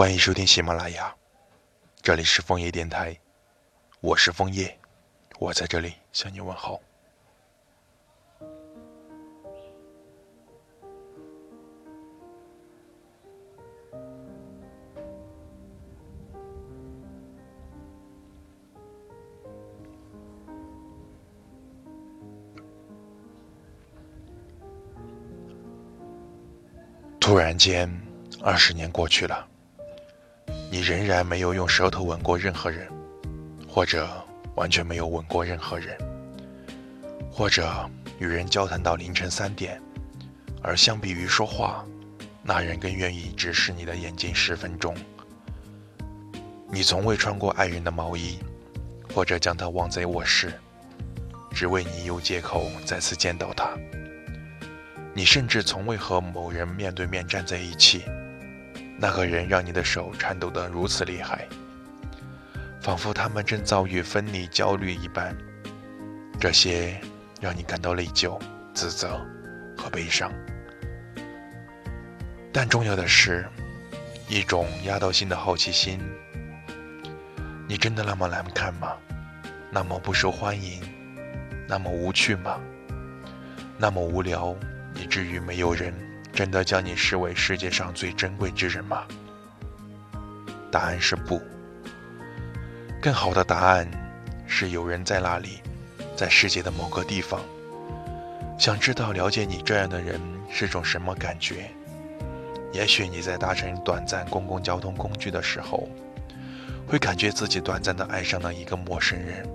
欢迎收听喜马拉雅，这里是枫叶电台，我是枫叶，我在这里向你问好。突然间，二十年过去了。你仍然没有用舌头吻过任何人，或者完全没有吻过任何人，或者与人交谈到凌晨三点，而相比于说话，那人更愿意直视你的眼睛十分钟。你从未穿过爱人的毛衣，或者将他忘在卧室，只为你有借口再次见到他。你甚至从未和某人面对面站在一起。那个人让你的手颤抖得如此厉害，仿佛他们正遭遇分离焦虑一般。这些让你感到内疚、自责和悲伤。但重要的是，一种压倒性的好奇心。你真的那么难看吗？那么不受欢迎？那么无趣吗？那么无聊，以至于没有人？真的将你视为世界上最珍贵之人吗？答案是不。更好的答案是有人在那里，在世界的某个地方，想知道了解你这样的人是种什么感觉。也许你在搭乘短暂公共交通工具的时候，会感觉自己短暂的爱上了一个陌生人，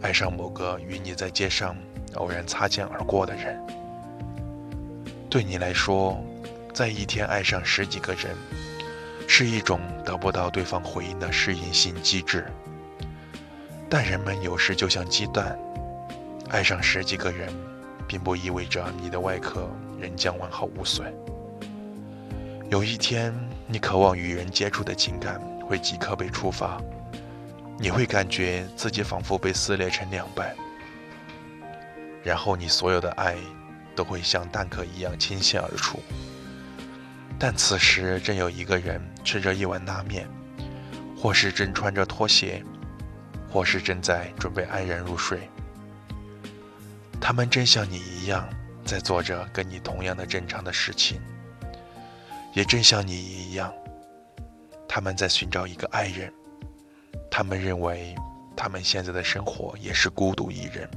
爱上某个与你在街上偶然擦肩而过的人。对你来说，在一天爱上十几个人，是一种得不到对方回应的适应性机制。但人们有时就像鸡蛋，爱上十几个人，并不意味着你的外壳仍将完好无损。有一天，你渴望与人接触的情感会即刻被触发，你会感觉自己仿佛被撕裂成两半，然后你所有的爱。都会像蛋壳一样倾泻而出，但此时正有一个人吃着一碗拉面，或是正穿着拖鞋，或是正在准备安然入睡。他们正像你一样，在做着跟你同样的正常的事情，也正像你一样，他们在寻找一个爱人。他们认为他们现在的生活也是孤独一人，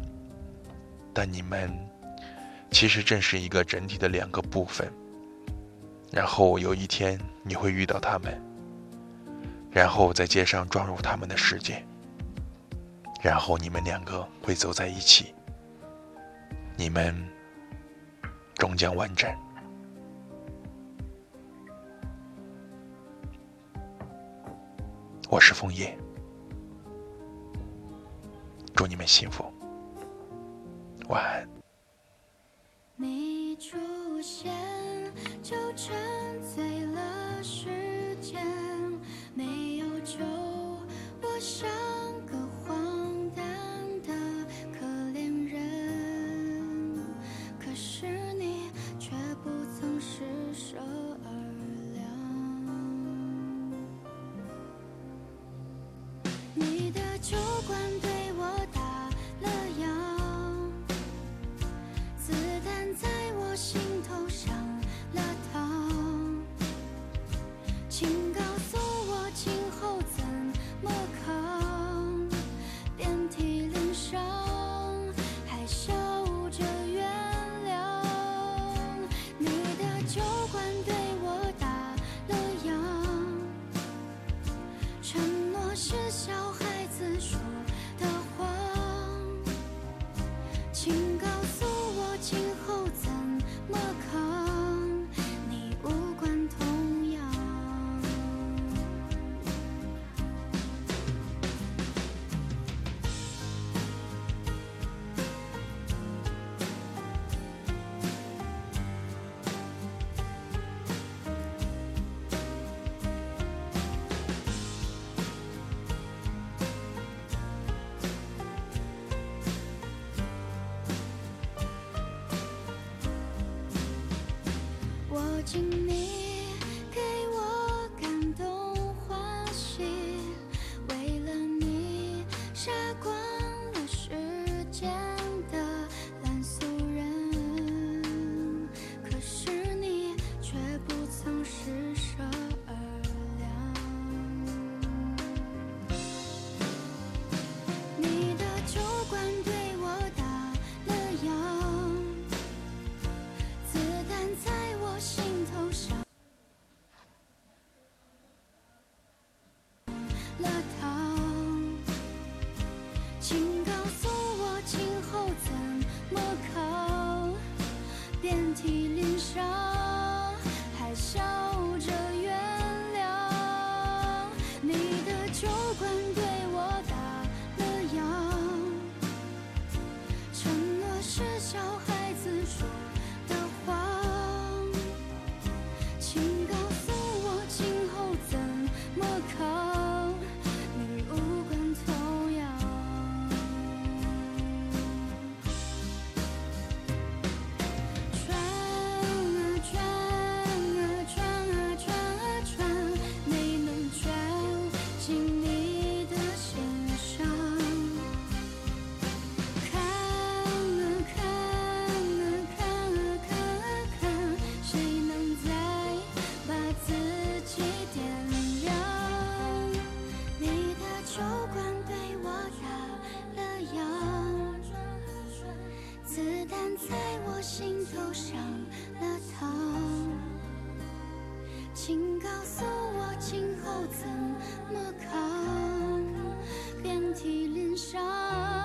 但你们。其实正是一个整体的两个部分。然后有一天你会遇到他们，然后在街上撞入他们的世界，然后你们两个会走在一起，你们终将完整。我是枫叶，祝你们幸福，晚安。你出现，就沉醉了时间，没有酒我像个荒诞的可怜人，可是你却不曾施舍二两，你的在我心头上了膛请告诉我今后怎么扛遍体鳞伤。在我心头上了膛请告诉我今后怎么扛。遍体鳞伤。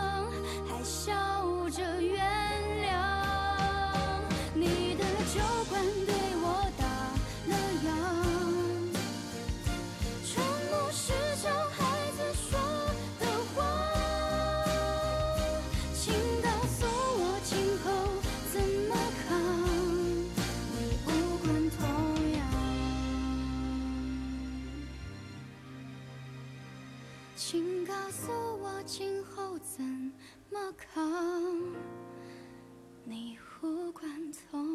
怎么扛你无关痛